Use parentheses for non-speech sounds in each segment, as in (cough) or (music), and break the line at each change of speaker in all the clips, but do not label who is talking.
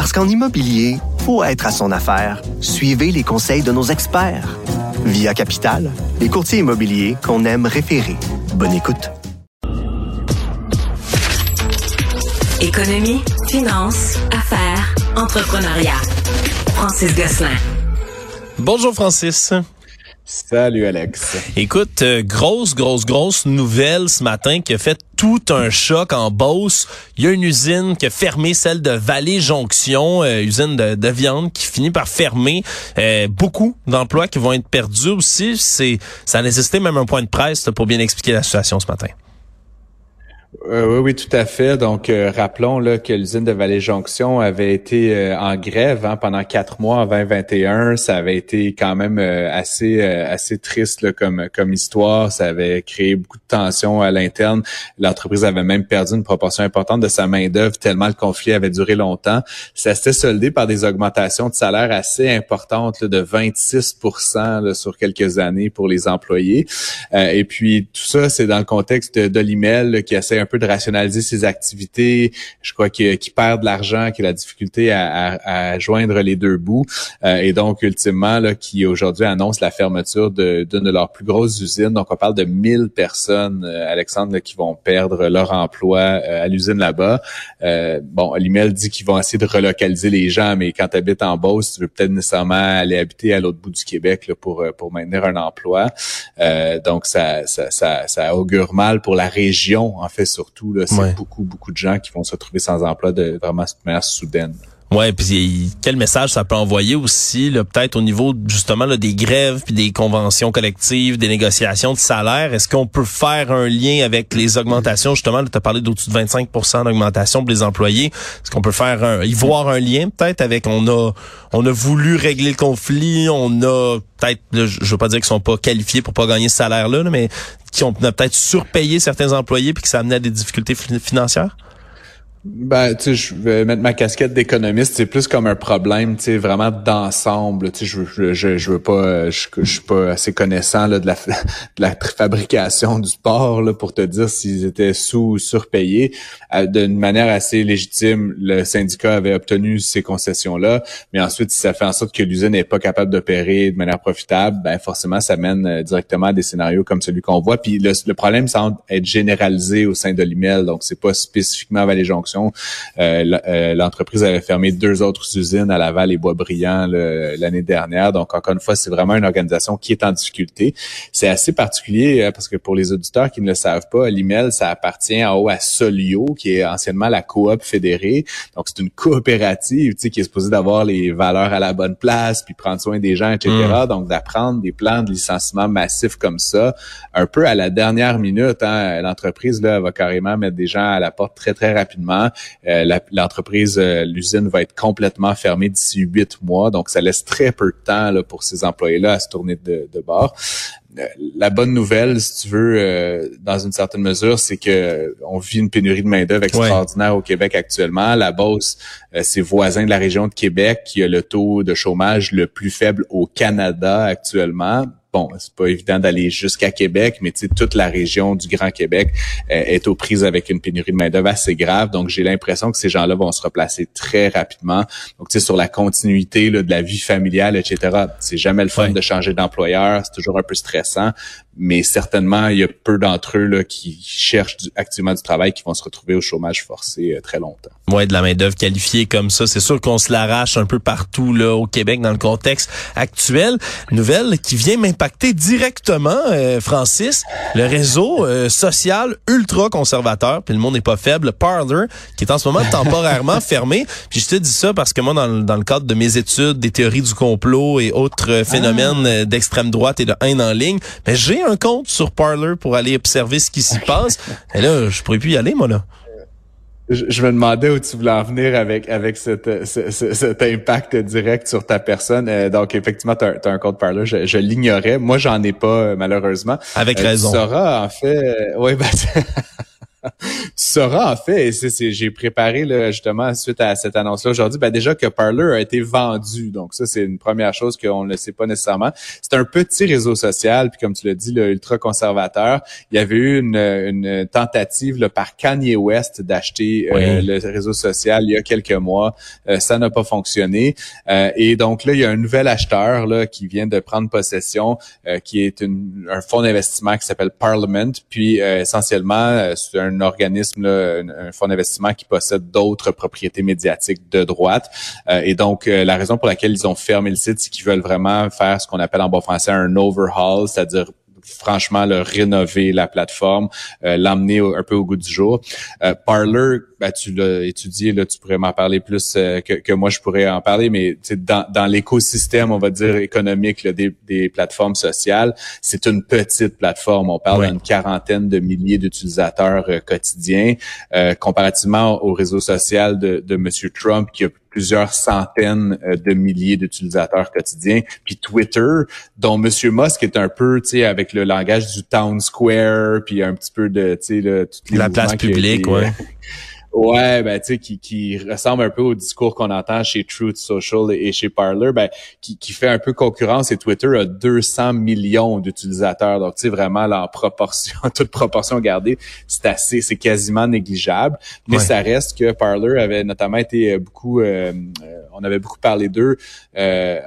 Parce qu'en immobilier, faut être à son affaire. Suivez les conseils de nos experts. Via Capital, les courtiers immobiliers qu'on aime référer. Bonne écoute.
Économie, finance, affaires, entrepreneuriat. Francis Gosselin.
Bonjour Francis.
Salut Alex.
Écoute, euh, grosse, grosse, grosse nouvelle ce matin qui a fait tout un choc en Beauce. Il y a une usine qui a fermé, celle de Vallée Jonction, euh, usine de, viande qui finit par fermer. Euh, beaucoup d'emplois qui vont être perdus aussi. C'est, ça a nécessité même un point de presse pour bien expliquer la situation ce matin.
Euh, oui, oui, tout à fait. Donc, euh, rappelons là, que l'usine de Vallée-Jonction avait été euh, en grève hein, pendant quatre mois en 2021. Ça avait été quand même assez assez triste là, comme comme histoire. Ça avait créé beaucoup de tensions à l'interne. L'entreprise avait même perdu une proportion importante de sa main d'œuvre tellement le conflit avait duré longtemps. Ça s'était soldé par des augmentations de salaire assez importantes de 26% sur quelques années pour les employés. et puis tout ça, c'est dans le contexte de, de l'email qui essaie un peu de rationaliser ses activités. Je crois qu'il perd de l'argent, qu'il a la difficulté à, joindre les deux bouts. Euh, et donc, ultimement, là, qui aujourd'hui annonce la fermeture d'une de, leurs plus grosses usines. Donc, on parle de 1000 personnes, euh, Alexandre, qui vont perdre leur emploi euh, à l'usine là-bas. bon, l'email dit qu'ils vont essayer de relocaliser les gens, mais quand tu habites en Beauce, tu veux peut-être nécessairement aller habiter à l'autre bout du Québec là, pour, pour maintenir un emploi. donc, ça, ça, ça, ça augure mal pour la région, en fait, surtout. C'est beaucoup, beaucoup de gens qui vont se retrouver sans emploi de vraiment manière soudaine.
Ouais, puis quel message ça peut envoyer aussi, peut-être au niveau justement là, des grèves, puis des conventions collectives, des négociations de salaire. Est-ce qu'on peut faire un lien avec les augmentations? Justement Tu as parlé d'au-dessus de 25% d'augmentation pour les employés. Est-ce qu'on peut faire un, y voir un lien peut-être avec on a on a voulu régler le conflit, on a peut-être, je veux pas dire qu'ils sont pas qualifiés pour pas gagner ce salaire-là, mais qui ont peut-être surpayé certains employés puis que ça amenait à des difficultés financières?
Ben, tu sais, je vais mettre ma casquette d'économiste. C'est plus comme un problème, tu sais, vraiment d'ensemble. Tu sais, je, je, je veux pas, je, je suis pas assez connaissant là, de la (laughs) de la fabrication du sport là, pour te dire s'ils étaient sous ou surpayés. Euh, d'une manière assez légitime, le syndicat avait obtenu ces concessions-là, mais ensuite, si ça fait en sorte que l'usine n'est pas capable d'opérer de manière profitable, ben forcément, ça mène euh, directement à des scénarios comme celui qu'on voit. Puis le, le problème semble être généralisé au sein de l'email, donc c'est pas spécifiquement Vallée Jonction euh, euh, l'entreprise avait fermé deux autres usines à Laval et Boisbriand l'année dernière. Donc, encore une fois, c'est vraiment une organisation qui est en difficulté. C'est assez particulier euh, parce que pour les auditeurs qui ne le savent pas, l'email, ça appartient en haut à Solio, qui est anciennement la coop fédérée. Donc, c'est une coopérative tu sais, qui est supposée d'avoir les valeurs à la bonne place, puis prendre soin des gens, etc. Mm. Donc, d'apprendre des plans de licenciement massifs comme ça, un peu à la dernière minute, hein, l'entreprise là va carrément mettre des gens à la porte très, très rapidement. Euh, l'entreprise, euh, l'usine va être complètement fermée d'ici huit mois. Donc, ça laisse très peu de temps là, pour ces employés-là à se tourner de, bord euh, la bonne nouvelle, si tu veux, dans une certaine mesure, c'est que on vit une pénurie de main d'œuvre extraordinaire au Québec actuellement. La Beauce, c'est voisin de la région de Québec qui a le taux de chômage le plus faible au Canada actuellement bon, c'est pas évident d'aller jusqu'à Québec, mais toute la région du Grand Québec euh, est aux prises avec une pénurie de main-d'œuvre assez grave. Donc, j'ai l'impression que ces gens-là vont se replacer très rapidement. Donc, tu sais, sur la continuité de la vie familiale, etc. C'est jamais le fun de changer d'employeur. C'est toujours un peu stressant mais certainement, il y a peu d'entre eux là, qui cherchent activement du travail qui vont se retrouver au chômage forcé euh, très longtemps.
Ouais, de la main d'œuvre qualifiée comme ça, c'est sûr qu'on se l'arrache un peu partout là au Québec dans le contexte actuel. Nouvelle qui vient m'impacter directement, euh, Francis, le réseau euh, social ultra conservateur, puis le monde n'est pas faible, Parler, qui est en ce moment (laughs) temporairement fermé. Puis je te dis ça parce que moi, dans, dans, le cadre de mes études des théories du complot et autres phénomènes ah. d'extrême droite et de haine en ligne, mais j'ai un compte sur Parler pour aller observer ce qui s'y passe. Et là, je pourrais plus y aller, moi, là.
je, me demandais où tu voulais en venir avec avec cet, cet impact direct sur ta personne. Euh, donc effectivement, tu as, un compte parler, je, je l'ignorais. Moi, j'en ai pas malheureusement.
Avec raison.
Tu sauras en fait. oui, ben, (laughs) tu sauras en fait, j'ai préparé là, justement suite à cette annonce-là aujourd'hui, ben déjà que Parler a été vendu. Donc ça, c'est une première chose qu'on ne sait pas nécessairement. C'est un petit réseau social, puis comme tu l'as dit, ultra conservateur. Il y avait eu une, une tentative là, par Kanye West d'acheter euh, le réseau social il y a quelques mois. Euh, ça n'a pas fonctionné. Euh, et donc là, il y a un nouvel acheteur là, qui vient de prendre possession, qui est une, un fonds d'investissement qui s'appelle Parliament. Puis essentiellement, c'est un un organisme, un, fonds d'investissement qui possède d'autres propriétés médiatiques de droite. Euh, et donc, euh, la raison pour laquelle ils ont fermé le site, c'est qu'ils veulent vraiment faire ce qu'on appelle en bon français un overhaul, c'est-à-dire franchement le rénover la plateforme, euh, l'emmener un peu au goût du jour. Euh, Parler, ben, tu l'as étudié, là, tu pourrais m'en parler plus euh, que, que, moi je pourrais en parler, mais dans, dans l'écosystème, on va dire économique des, des, plateformes sociales, c'est une petite plateforme. On parle d'une quarantaine de milliers d'utilisateurs quotidiens, comparativement au réseau social de, de Monsieur Trump qui a plusieurs centaines euh, de milliers d'utilisateurs quotidiens. Puis Twitter, dont Monsieur Musk est un peu, tu sais, avec le langage du town square, puis un petit peu de, tu sais,
la place publique, ouais.
Ouais, ben tu sais, qui, qui ressemble un peu au discours qu'on entend chez Truth Social et, chez Parler, ben qui, qui fait un peu concurrence et Twitter a 200 millions d'utilisateurs. Donc tu sais vraiment là, en proportion, (laughs) toute proportion gardée, c'est assez, c'est quasiment négligeable. Mais ça reste que Parler avait notamment été beaucoup, euh, euh, on avait beaucoup parlé d'eux euh,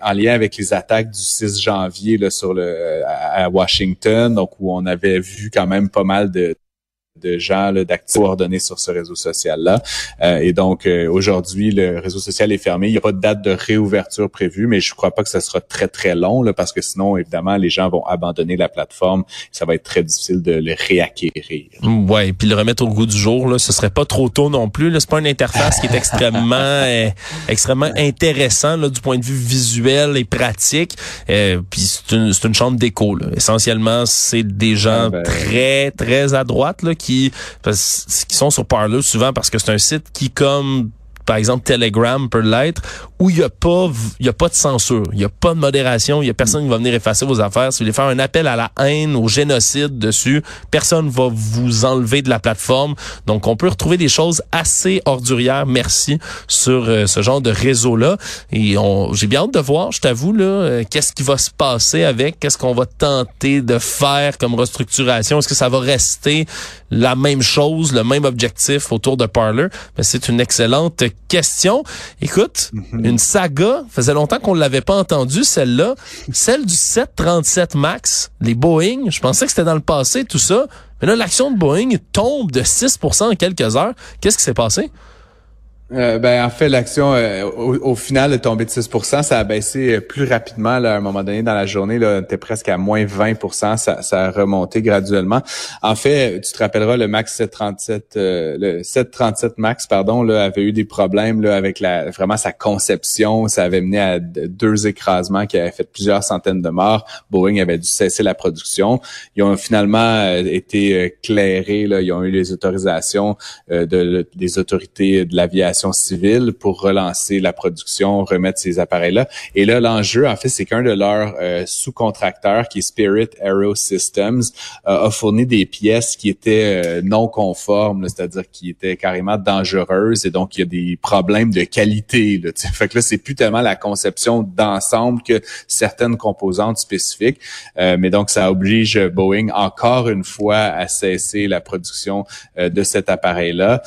en, lien avec les attaques du 6 janvier là, sur le à Washington, donc où on avait vu quand même pas mal de de gens d'actifs coordonnés sur ce réseau social-là. Euh, et donc, euh, aujourd'hui, le réseau social est fermé. Il n'y a pas de date de réouverture prévue, mais je ne crois pas que ce sera très, très long, là, parce que sinon, évidemment, les gens vont abandonner la plateforme. Ça va être très difficile de le réacquérir.
Ouais, puis le remettre au goût du jour, là, ce serait pas trop tôt non plus. C'est pas une interface qui est extrêmement, (laughs) euh, extrêmement intéressant là, du point de vue visuel et pratique. puis c'est une, une chambre d'écho. Essentiellement, c'est des gens ah, ben. très, très à droite là, qui qui, sont sur Parler souvent parce que c'est un site qui, comme par exemple Telegram peut l'être, où il n'y a pas il y a pas de censure, il y a pas de modération, il y a personne qui va venir effacer vos affaires. Si vous voulez faire un appel à la haine, au génocide dessus, personne va vous enlever de la plateforme. Donc on peut retrouver des choses assez ordurières, merci, sur euh, ce genre de réseau-là. Et j'ai bien hâte de voir, je t'avoue, là, euh, qu'est-ce qui va se passer avec, qu'est-ce qu'on va tenter de faire comme restructuration. Est-ce que ça va rester la même chose, le même objectif autour de Parler? Mais c'est une excellente question. Écoute, mhm. une saga, faisait longtemps qu'on ne l'avait pas entendu, celle-là. Celle du 737 MAX, les Boeing. Je pensais que c'était dans le passé, tout ça. Mais là, l'action de Boeing tombe de 6% en quelques heures. Qu'est-ce qui s'est passé?
Euh, ben en fait l'action euh, au, final est tombée de 6% ça a baissé euh, plus rapidement là, à un moment donné dans la journée là, on était presque à moins 20% ça, ça a remonté graduellement. En fait, tu te rappelleras le Max 737 le 737 Max pardon là avait eu des problèmes là avec la vraiment sa conception, ça avait mené à deux écrasements qui avaient fait plusieurs centaines de morts. Boeing avait dû cesser la production. Ils ont finalement été clairés là, ils ont eu les autorisations de, des autorités de l'aviation civile pour relancer la production, remettre ces appareils-là. Et là, l'enjeu, en fait, c'est qu'un de leurs euh, sous-contracteurs, qui est Spirit Aero Systems, euh, a fourni des pièces qui étaient euh, non conformes, c'est-à-dire qui étaient carrément dangereuses, et donc il y a des problèmes de qualité. Là, fait que là, c'est plus tellement la conception d'ensemble que certaines composantes spécifiques. mais donc, ça oblige Boeing encore une fois à cesser la production de cet appareil-là.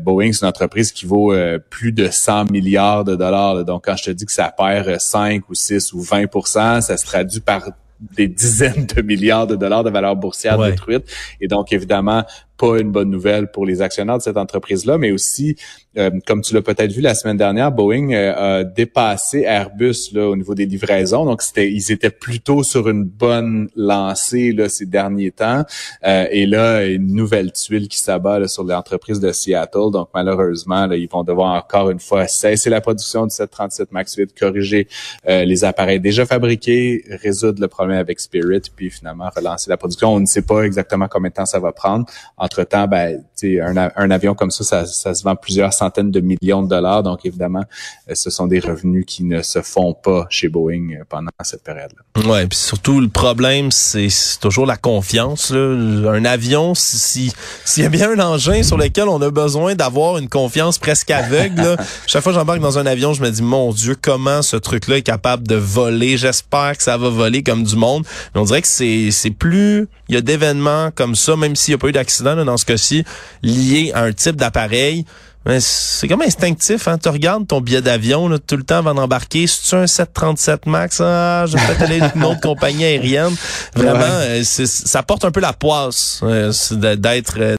Boeing, c'est une entreprise qui vaut euh, plus de 100 milliards de dollars. Donc, quand je te dis que ça perd 5 ou 6 ou 20% ça se traduit par des dizaines de milliards de dollars de valeur boursière détruite. Et donc, évidemment, pas une bonne nouvelle pour les actionnaires de cette entreprise-là, mais aussi, euh, comme tu l'as peut-être vu la semaine dernière, Boeing euh, a dépassé Airbus là, au niveau des livraisons. Donc, c'était, ils étaient plutôt sur une bonne lancée là, ces derniers temps. Euh, et là, une nouvelle tuile qui s'abat sur l'entreprise de Seattle. Donc, malheureusement, là, ils vont devoir encore une fois cesser la production du 737 MAX 8, corriger les appareils déjà fabriqués, résoudre le problème avec Spirit, puis finalement relancer la production. On ne sait pas exactement combien de temps ça va prendre. En entre temps, ben, un, un avion comme ça, ça, ça, se vend plusieurs centaines de millions de dollars. Donc évidemment, ce sont des revenus qui ne se font pas chez Boeing pendant cette période-là.
Ouais, puis surtout le problème, c'est toujours la confiance. Là. Un avion, si s'il y a bien un engin sur lequel on a besoin d'avoir une confiance presque aveugle, là, (laughs) chaque fois que j'embarque dans un avion, je me dis mon Dieu, comment ce truc-là est capable de voler? J'espère que ça va voler comme du monde. Mais on dirait que c'est c'est plus il y a d'événements comme ça, même s'il n'y a pas eu d'accident dans ce cas-ci, lié à un type d'appareil c'est comme instinctif, hein. Tu regardes ton billet d'avion tout le temps avant d'embarquer. Si tu as un 737 Max, ah, je vais peut-être aller une autre compagnie aérienne. (laughs) Vraiment, euh, ça porte un peu la poisse euh, d'être